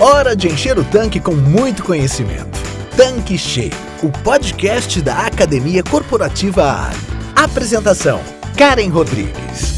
Hora de encher o tanque com muito conhecimento. Tanque Cheio, o podcast da Academia Corporativa Ali. Apresentação: Karen Rodrigues.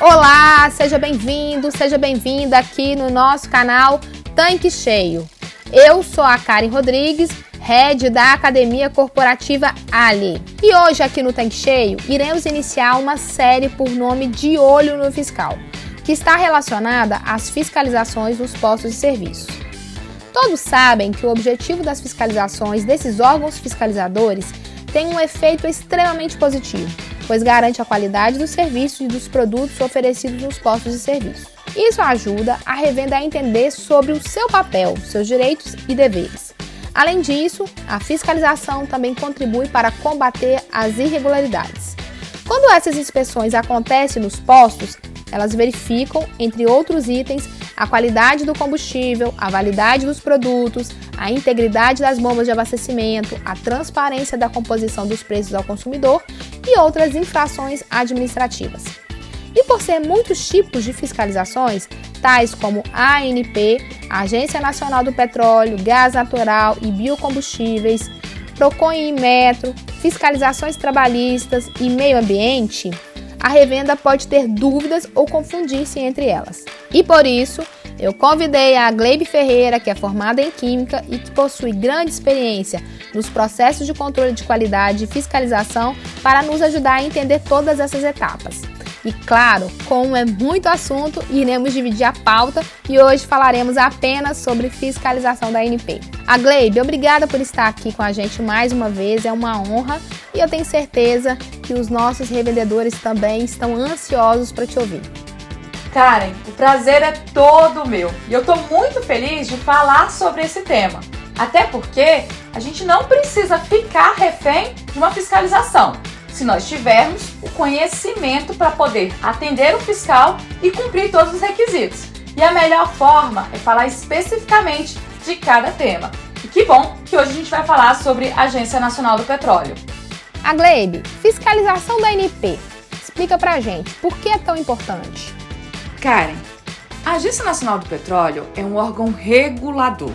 Olá, seja bem-vindo, seja bem-vinda aqui no nosso canal Tanque Cheio. Eu sou a Karen Rodrigues, head da Academia Corporativa Ali. E hoje aqui no Tanque Cheio iremos iniciar uma série por nome De Olho no Fiscal, que está relacionada às fiscalizações dos postos de serviço. Todos sabem que o objetivo das fiscalizações desses órgãos fiscalizadores tem um efeito extremamente positivo pois garante a qualidade dos serviços e dos produtos oferecidos nos postos de serviço. Isso ajuda a revenda a entender sobre o seu papel, seus direitos e deveres. Além disso, a fiscalização também contribui para combater as irregularidades. Quando essas inspeções acontecem nos postos, elas verificam, entre outros itens, a qualidade do combustível, a validade dos produtos, a integridade das bombas de abastecimento, a transparência da composição dos preços ao consumidor e outras infrações administrativas. E por ser muitos tipos de fiscalizações, tais como ANP, Agência Nacional do Petróleo, Gás Natural e Biocombustíveis, PROCON e Metro, fiscalizações trabalhistas e meio ambiente, a revenda pode ter dúvidas ou confundir-se entre elas. E por isso, eu convidei a Gleibe Ferreira, que é formada em Química e que possui grande experiência nos processos de controle de qualidade e fiscalização, para nos ajudar a entender todas essas etapas. E claro, como é muito assunto, iremos dividir a pauta e hoje falaremos apenas sobre fiscalização da NP. A Gleibe, obrigada por estar aqui com a gente mais uma vez, é uma honra e eu tenho certeza que os nossos revendedores também estão ansiosos para te ouvir. Karen, o prazer é todo meu e eu estou muito feliz de falar sobre esse tema. Até porque a gente não precisa ficar refém de uma fiscalização se nós tivermos o conhecimento para poder atender o fiscal e cumprir todos os requisitos. E a melhor forma é falar especificamente de cada tema. E que bom que hoje a gente vai falar sobre a Agência Nacional do Petróleo. A Gleibe, fiscalização da ANP. Explica pra gente, por que é tão importante? Karen, a Agência Nacional do Petróleo é um órgão regulador.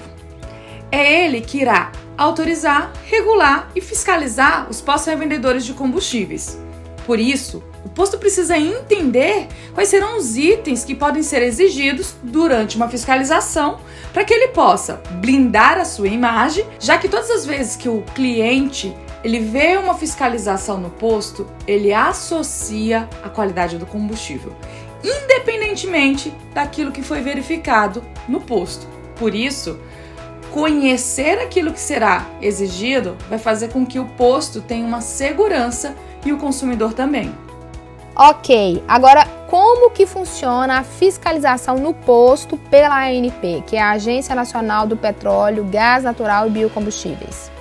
É ele que irá autorizar, regular e fiscalizar os postos revendedores de combustíveis. Por isso, o posto precisa entender quais serão os itens que podem ser exigidos durante uma fiscalização para que ele possa blindar a sua imagem, já que todas as vezes que o cliente ele vê uma fiscalização no posto, ele associa a qualidade do combustível, independentemente daquilo que foi verificado no posto. Por isso, conhecer aquilo que será exigido vai fazer com que o posto tenha uma segurança e o consumidor também. Ok, agora como que funciona a fiscalização no posto pela ANP, que é a Agência Nacional do Petróleo, Gás Natural e Biocombustíveis?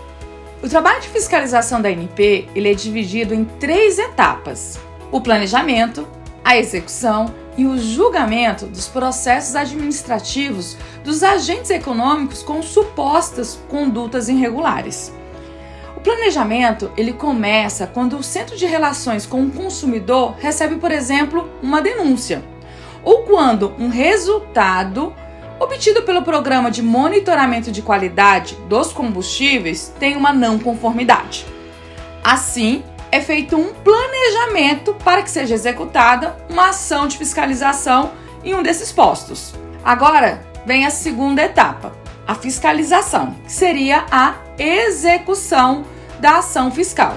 O trabalho de fiscalização da ANP ele é dividido em três etapas: o planejamento, a execução e o julgamento dos processos administrativos dos agentes econômicos com supostas condutas irregulares. O planejamento ele começa quando o Centro de Relações com o Consumidor recebe, por exemplo, uma denúncia, ou quando um resultado obtido pelo Programa de Monitoramento de Qualidade dos Combustíveis tem uma não conformidade. Assim, é feito um planejamento para que seja executada uma ação de fiscalização em um desses postos. Agora vem a segunda etapa, a fiscalização, que seria a execução da ação fiscal.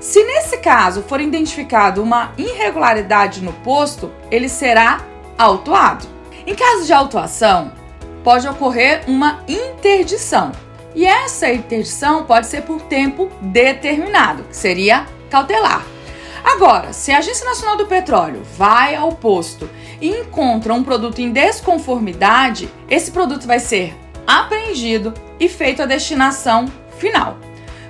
Se nesse caso for identificado uma irregularidade no posto, ele será autuado. Em caso de autuação, pode ocorrer uma interdição. E essa interdição pode ser por tempo determinado, que seria cautelar. Agora, se a Agência Nacional do Petróleo vai ao posto e encontra um produto em desconformidade, esse produto vai ser apreendido e feito a destinação final.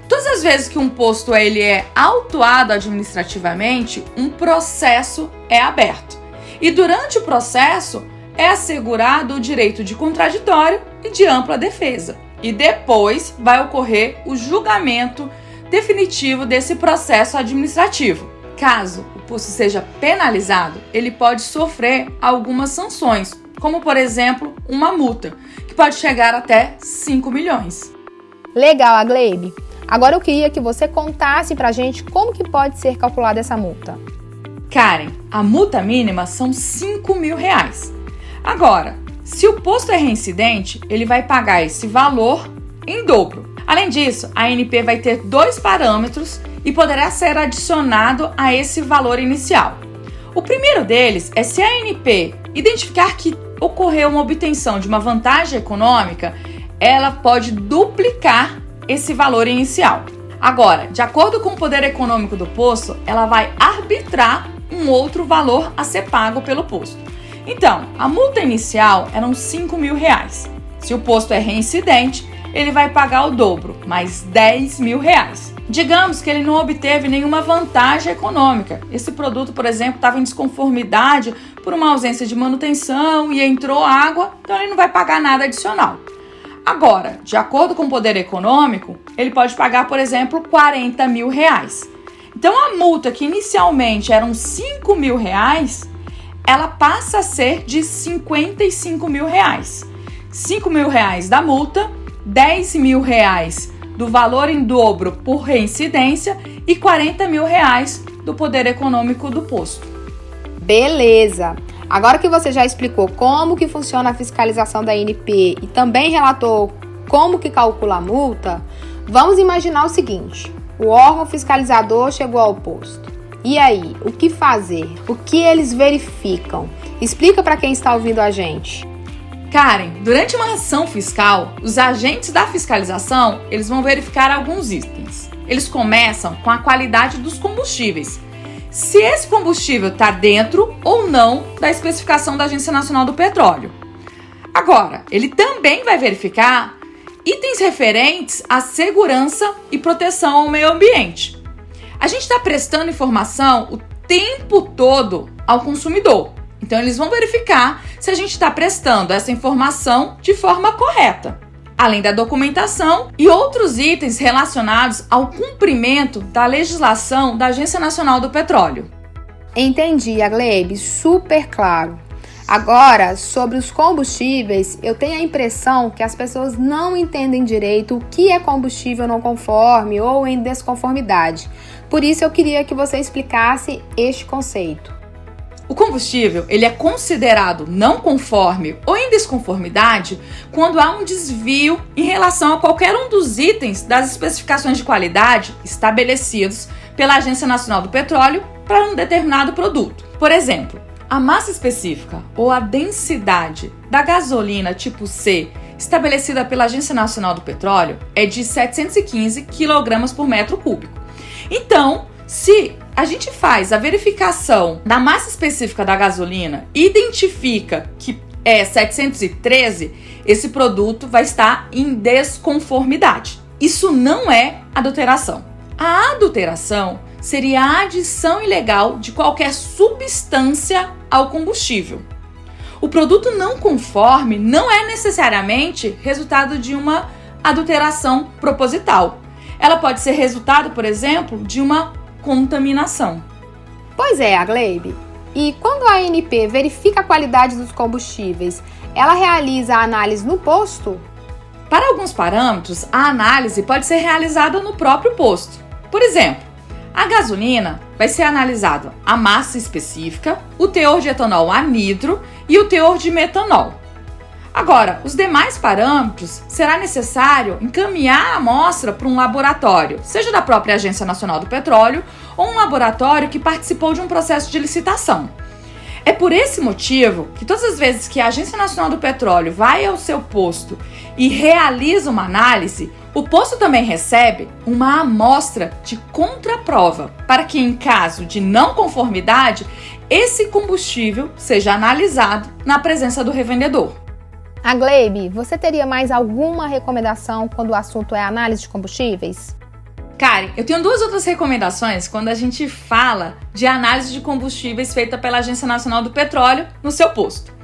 Todas as vezes que um posto ele é autuado administrativamente, um processo é aberto. E durante o processo é assegurado o direito de contraditório e de ampla defesa. e depois vai ocorrer o julgamento definitivo desse processo administrativo. Caso o posto seja penalizado, ele pode sofrer algumas sanções, como por exemplo uma multa, que pode chegar até 5 milhões. Legal, Agleib. Agora eu queria que você contasse pra gente como que pode ser calculada essa multa. Karen, a multa mínima são 5 mil reais. Agora, se o posto é reincidente, ele vai pagar esse valor em dobro. Além disso, a ANP vai ter dois parâmetros e poderá ser adicionado a esse valor inicial. O primeiro deles é se a ANP identificar que ocorreu uma obtenção de uma vantagem econômica, ela pode duplicar esse valor inicial. Agora, de acordo com o poder econômico do posto, ela vai arbitrar um outro valor a ser pago pelo posto. Então, a multa inicial eram 5 mil reais. Se o posto é reincidente, ele vai pagar o dobro, mais 10 mil reais. Digamos que ele não obteve nenhuma vantagem econômica. Esse produto, por exemplo, estava em desconformidade por uma ausência de manutenção e entrou água, então ele não vai pagar nada adicional. Agora, de acordo com o poder econômico, ele pode pagar, por exemplo, 40 mil reais. Então a multa que inicialmente eram 5 mil reais, ela passa a ser de 55 mil reais. 5 mil reais da multa 10 mil reais do valor em dobro por reincidência e 40 mil reais do poder econômico do posto. Beleza! Agora que você já explicou como que funciona a fiscalização da INP e também relatou como que calcula a multa, vamos imaginar o seguinte: o órgão fiscalizador chegou ao posto. E aí, o que fazer? O que eles verificam? Explica para quem está ouvindo a gente. Karen, durante uma ação fiscal, os agentes da fiscalização, eles vão verificar alguns itens. Eles começam com a qualidade dos combustíveis. Se esse combustível está dentro ou não da especificação da Agência Nacional do Petróleo. Agora, ele também vai verificar itens referentes à segurança e proteção ao meio ambiente. A gente está prestando informação o tempo todo ao consumidor. Então, eles vão verificar se a gente está prestando essa informação de forma correta, além da documentação e outros itens relacionados ao cumprimento da legislação da Agência Nacional do Petróleo. Entendi, Aglebe, super claro. Agora, sobre os combustíveis, eu tenho a impressão que as pessoas não entendem direito o que é combustível não conforme ou em desconformidade. Por isso eu queria que você explicasse este conceito. Combustível ele é considerado não conforme ou em desconformidade quando há um desvio em relação a qualquer um dos itens das especificações de qualidade estabelecidos pela Agência Nacional do Petróleo para um determinado produto. Por exemplo, a massa específica ou a densidade da gasolina tipo C estabelecida pela Agência Nacional do Petróleo é de 715 kg por metro cúbico. Então, se a gente faz a verificação da massa específica da gasolina identifica que é 713, esse produto vai estar em desconformidade. Isso não é adulteração. A adulteração seria a adição ilegal de qualquer substância ao combustível. O produto não conforme não é necessariamente resultado de uma adulteração proposital. Ela pode ser resultado, por exemplo, de uma contaminação. Pois é, Agleib. E quando a ANP verifica a qualidade dos combustíveis, ela realiza a análise no posto? Para alguns parâmetros, a análise pode ser realizada no próprio posto. Por exemplo, a gasolina vai ser analisado a massa específica, o teor de etanol anidro e o teor de metanol. Agora, os demais parâmetros será necessário encaminhar a amostra para um laboratório, seja da própria Agência Nacional do Petróleo ou um laboratório que participou de um processo de licitação. É por esse motivo que todas as vezes que a Agência Nacional do Petróleo vai ao seu posto e realiza uma análise, o posto também recebe uma amostra de contraprova, para que, em caso de não conformidade, esse combustível seja analisado na presença do revendedor. A Glebe, você teria mais alguma recomendação quando o assunto é análise de combustíveis? Karen, eu tenho duas outras recomendações quando a gente fala de análise de combustíveis feita pela Agência Nacional do Petróleo no seu posto.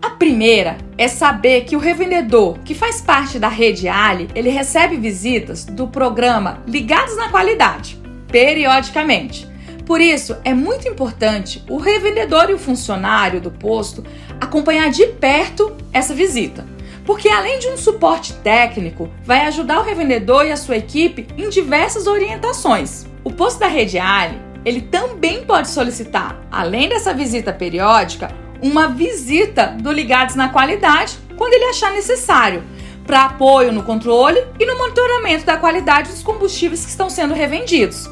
A primeira é saber que o revendedor, que faz parte da rede Ali, ele recebe visitas do programa Ligados na Qualidade, periodicamente. Por isso, é muito importante o revendedor e o funcionário do posto acompanhar de perto essa visita. Porque além de um suporte técnico, vai ajudar o revendedor e a sua equipe em diversas orientações. O posto da rede Ali, ele também pode solicitar, além dessa visita periódica, uma visita do Ligados na Qualidade quando ele achar necessário, para apoio no controle e no monitoramento da qualidade dos combustíveis que estão sendo revendidos.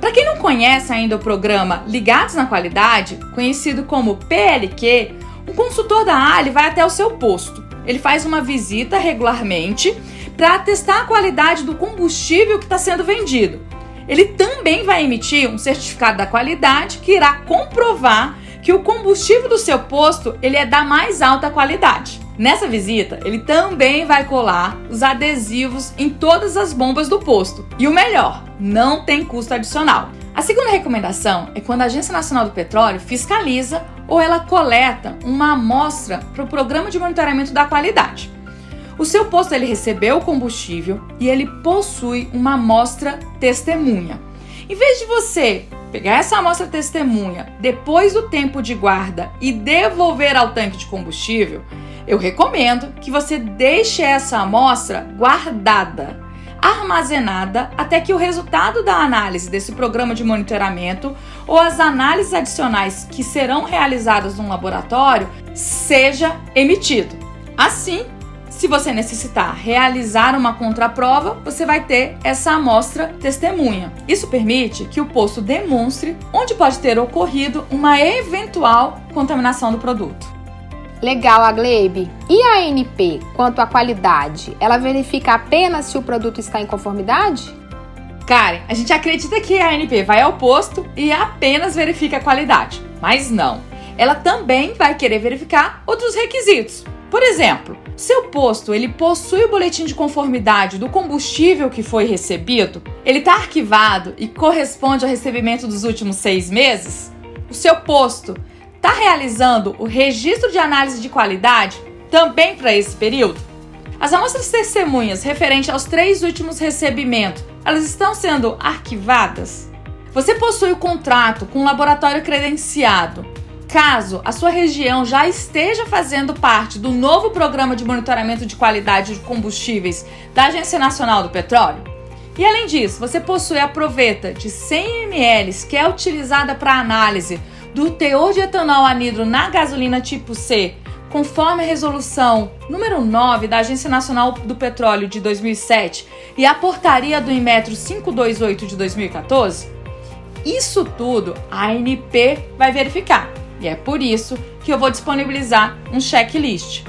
Para quem não conhece ainda o programa Ligados na Qualidade, conhecido como PLQ, um consultor da Ali vai até o seu posto. Ele faz uma visita regularmente para testar a qualidade do combustível que está sendo vendido. Ele também vai emitir um certificado da qualidade que irá comprovar que o combustível do seu posto ele é da mais alta qualidade. Nessa visita, ele também vai colar os adesivos em todas as bombas do posto. E o melhor, não tem custo adicional. A segunda recomendação é quando a Agência Nacional do Petróleo fiscaliza ou ela coleta uma amostra para o Programa de Monitoramento da Qualidade. O seu posto ele recebeu o combustível e ele possui uma amostra testemunha. Em vez de você pegar essa amostra testemunha depois do tempo de guarda e devolver ao tanque de combustível, eu recomendo que você deixe essa amostra guardada, armazenada, até que o resultado da análise desse programa de monitoramento ou as análises adicionais que serão realizadas no laboratório seja emitido. Assim, se você necessitar realizar uma contraprova, você vai ter essa amostra testemunha. Isso permite que o posto demonstre onde pode ter ocorrido uma eventual contaminação do produto. Legal, a Glebe. E a ANP, quanto à qualidade, ela verifica apenas se o produto está em conformidade? Karen, a gente acredita que a ANP vai ao posto e apenas verifica a qualidade, mas não. Ela também vai querer verificar outros requisitos. Por exemplo, seu posto ele possui o boletim de conformidade do combustível que foi recebido, ele está arquivado e corresponde ao recebimento dos últimos seis meses. O seu posto está realizando o registro de análise de qualidade também para esse período? As amostras testemunhas referentes aos três últimos recebimentos, elas estão sendo arquivadas? Você possui o contrato com um laboratório credenciado. Caso a sua região já esteja fazendo parte do novo programa de monitoramento de qualidade de combustíveis da Agência Nacional do Petróleo, e além disso, você possui a proveta de 100 ml que é utilizada para análise do teor de etanol anidro na gasolina tipo C, conforme a resolução número 9 da Agência Nacional do Petróleo de 2007 e a portaria do Inmetro 528 de 2014? Isso tudo a ANP vai verificar. E é por isso que eu vou disponibilizar um checklist.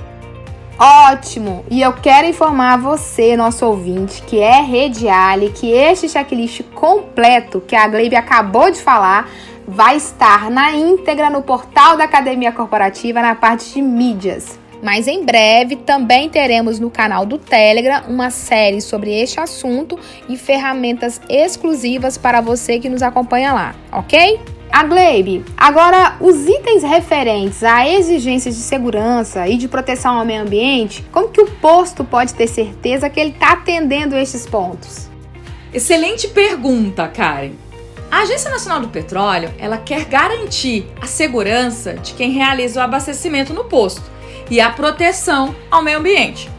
Ótimo! E eu quero informar você, nosso ouvinte, que é Rediale, que este checklist completo que a Gleibe acabou de falar vai estar na íntegra no portal da Academia Corporativa na parte de mídias. Mas em breve também teremos no canal do Telegram uma série sobre este assunto e ferramentas exclusivas para você que nos acompanha lá, ok? A Glebe, agora os itens referentes a exigências de segurança e de proteção ao meio ambiente, como que o posto pode ter certeza que ele está atendendo estes pontos? Excelente pergunta, Karen. A Agência Nacional do Petróleo, ela quer garantir a segurança de quem realiza o abastecimento no posto e a proteção ao meio ambiente.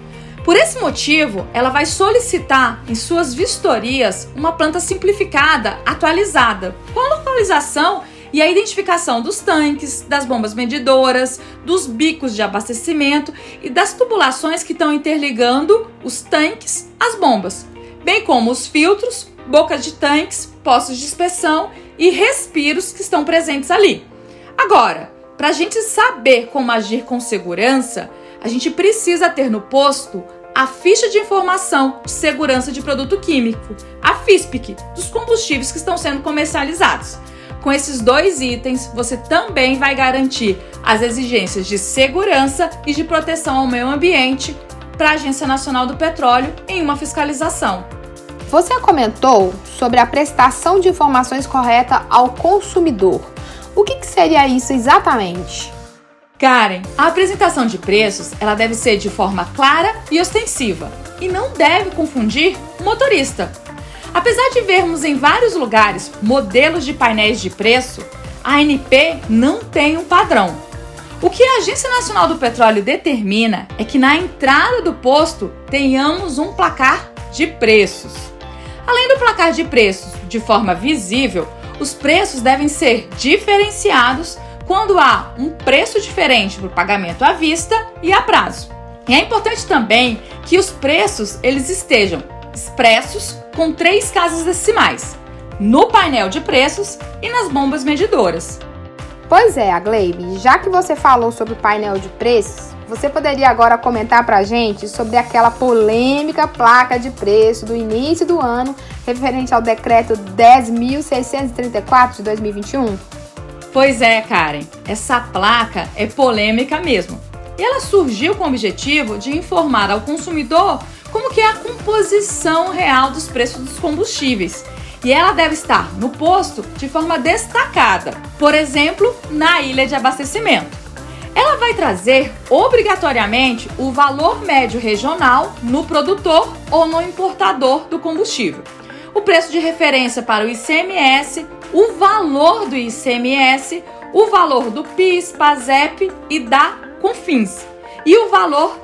Por esse motivo, ela vai solicitar em suas vistorias uma planta simplificada, atualizada, com a localização e a identificação dos tanques, das bombas medidoras, dos bicos de abastecimento e das tubulações que estão interligando os tanques às bombas, bem como os filtros, bocas de tanques, poços de inspeção e respiros que estão presentes ali. Agora, para a gente saber como agir com segurança, a gente precisa ter no posto a ficha de informação de segurança de produto químico, a FISPIC, dos combustíveis que estão sendo comercializados. Com esses dois itens, você também vai garantir as exigências de segurança e de proteção ao meio ambiente para a Agência Nacional do Petróleo em uma fiscalização. Você comentou sobre a prestação de informações correta ao consumidor. O que, que seria isso exatamente? Karen, a apresentação de preços ela deve ser de forma clara e ostensiva e não deve confundir o motorista. Apesar de vermos em vários lugares modelos de painéis de preço, a ANP não tem um padrão. O que a Agência Nacional do Petróleo determina é que na entrada do posto tenhamos um placar de preços. Além do placar de preços de forma visível, os preços devem ser diferenciados quando há um preço diferente para o pagamento à vista e a prazo. E é importante também que os preços eles estejam expressos com três casas decimais, no painel de preços e nas bombas medidoras. Pois é, Agleibe, já que você falou sobre o painel de preços, você poderia agora comentar para a gente sobre aquela polêmica placa de preço do início do ano referente ao decreto 10.634 de 2021? Pois é, Karen, essa placa é polêmica mesmo. E ela surgiu com o objetivo de informar ao consumidor como que é a composição real dos preços dos combustíveis. E ela deve estar no posto de forma destacada, por exemplo, na ilha de abastecimento. Ela vai trazer obrigatoriamente o valor médio regional no produtor ou no importador do combustível, o preço de referência para o ICMS, o valor do ICMS, o valor do PIS, PASEP e da CONFINS e o valor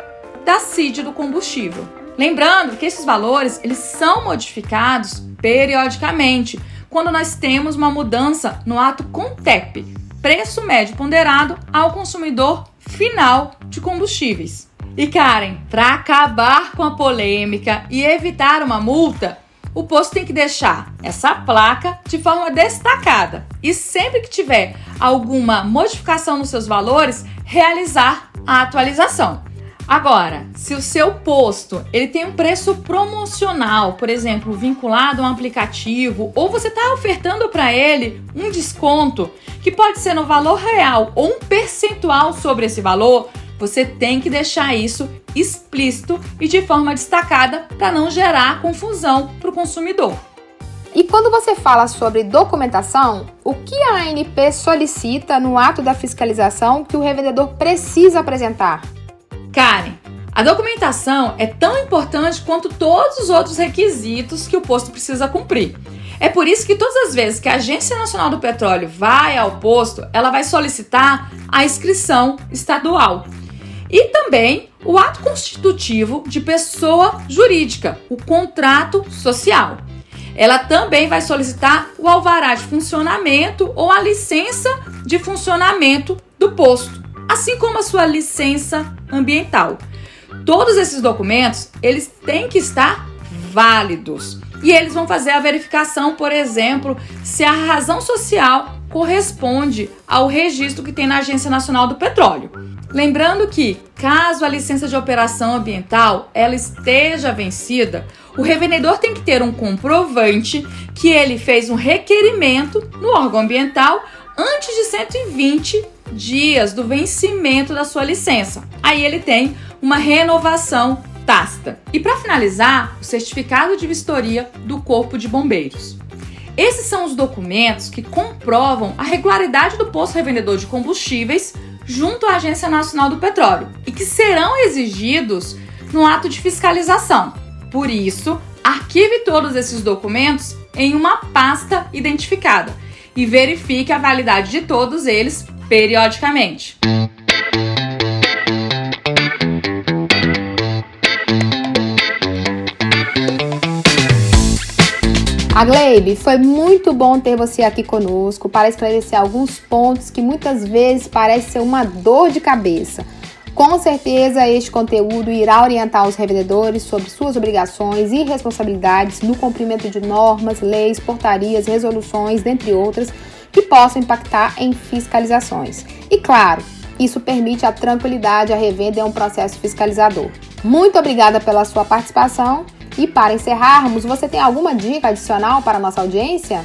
da CID do combustível. Lembrando que esses valores eles são modificados periodicamente quando nós temos uma mudança no ato CONTEP, preço médio ponderado ao consumidor final de combustíveis. E Karen, para acabar com a polêmica e evitar uma multa, o posto tem que deixar essa placa de forma destacada e sempre que tiver alguma modificação nos seus valores, realizar a atualização. Agora, se o seu posto ele tem um preço promocional, por exemplo, vinculado a um aplicativo, ou você está ofertando para ele um desconto que pode ser no valor real ou um percentual sobre esse valor, você tem que deixar isso explícito e de forma destacada para não gerar confusão para o consumidor. E quando você fala sobre documentação, o que a ANP solicita no ato da fiscalização que o revendedor precisa apresentar? Karen, a documentação é tão importante quanto todos os outros requisitos que o posto precisa cumprir. É por isso que todas as vezes que a Agência Nacional do Petróleo vai ao posto, ela vai solicitar a inscrição estadual. E também o ato constitutivo de pessoa jurídica, o contrato social. Ela também vai solicitar o alvará de funcionamento ou a licença de funcionamento do posto, assim como a sua licença ambiental. Todos esses documentos, eles têm que estar válidos. E eles vão fazer a verificação, por exemplo, se a razão social corresponde ao registro que tem na Agência Nacional do Petróleo. Lembrando que, caso a licença de operação ambiental ela esteja vencida, o revendedor tem que ter um comprovante que ele fez um requerimento no órgão ambiental antes de 120 dias do vencimento da sua licença. Aí ele tem uma renovação tácita. E para finalizar, o certificado de vistoria do Corpo de Bombeiros. Esses são os documentos que comprovam a regularidade do posto revendedor de combustíveis junto à Agência Nacional do Petróleo e que serão exigidos no ato de fiscalização. Por isso, arquive todos esses documentos em uma pasta identificada e verifique a validade de todos eles periodicamente. Agleibe, foi muito bom ter você aqui conosco para esclarecer alguns pontos que muitas vezes parecem ser uma dor de cabeça. Com certeza, este conteúdo irá orientar os revendedores sobre suas obrigações e responsabilidades no cumprimento de normas, leis, portarias, resoluções, dentre outras, que possam impactar em fiscalizações. E claro, isso permite a tranquilidade à revenda em um processo fiscalizador. Muito obrigada pela sua participação e para encerrarmos, você tem alguma dica adicional para a nossa audiência?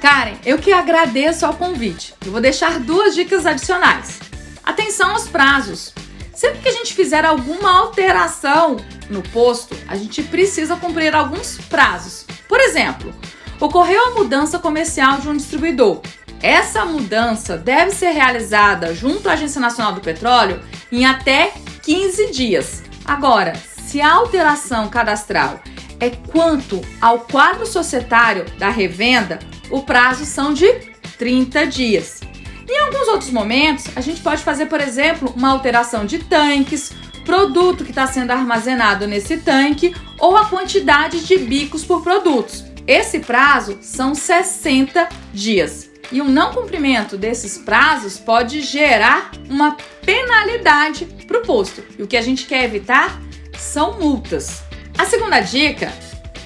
Karen, eu que agradeço ao convite. Eu vou deixar duas dicas adicionais. Atenção aos prazos. Sempre que a gente fizer alguma alteração no posto, a gente precisa cumprir alguns prazos. Por exemplo, ocorreu a mudança comercial de um distribuidor Essa mudança deve ser realizada junto à Agência Nacional do Petróleo em até 15 dias. Agora, se a alteração cadastral é quanto ao quadro societário da revenda, o prazo são de 30 dias. Em alguns outros momentos, a gente pode fazer, por exemplo, uma alteração de tanques, produto que está sendo armazenado nesse tanque ou a quantidade de bicos por produtos. Esse prazo são 60 dias. E o não cumprimento desses prazos pode gerar uma penalidade para o posto. E o que a gente quer evitar são multas. A segunda dica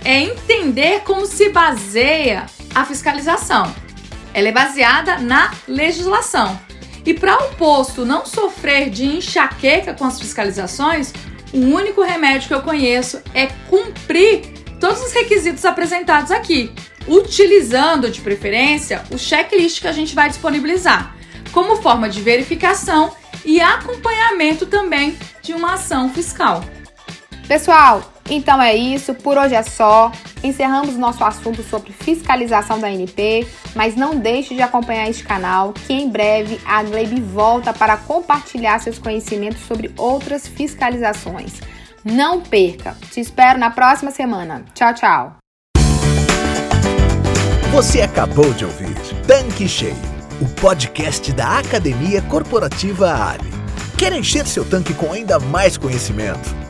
é entender como se baseia a fiscalização. Ela é baseada na legislação. E para o posto não sofrer de enxaqueca com as fiscalizações, o único remédio que eu conheço é cumprir todos os requisitos apresentados aqui, utilizando de preferência o checklist que a gente vai disponibilizar, como forma de verificação e acompanhamento também de uma ação fiscal. Pessoal, então é isso, por hoje é só. Encerramos nosso assunto sobre fiscalização da NP, mas não deixe de acompanhar este canal, que em breve a Glebe volta para compartilhar seus conhecimentos sobre outras fiscalizações. Não perca! Te espero na próxima semana. Tchau, tchau! Você acabou de ouvir Tanque Cheio, o podcast da Academia Corporativa Ali. Quer encher seu tanque com ainda mais conhecimento?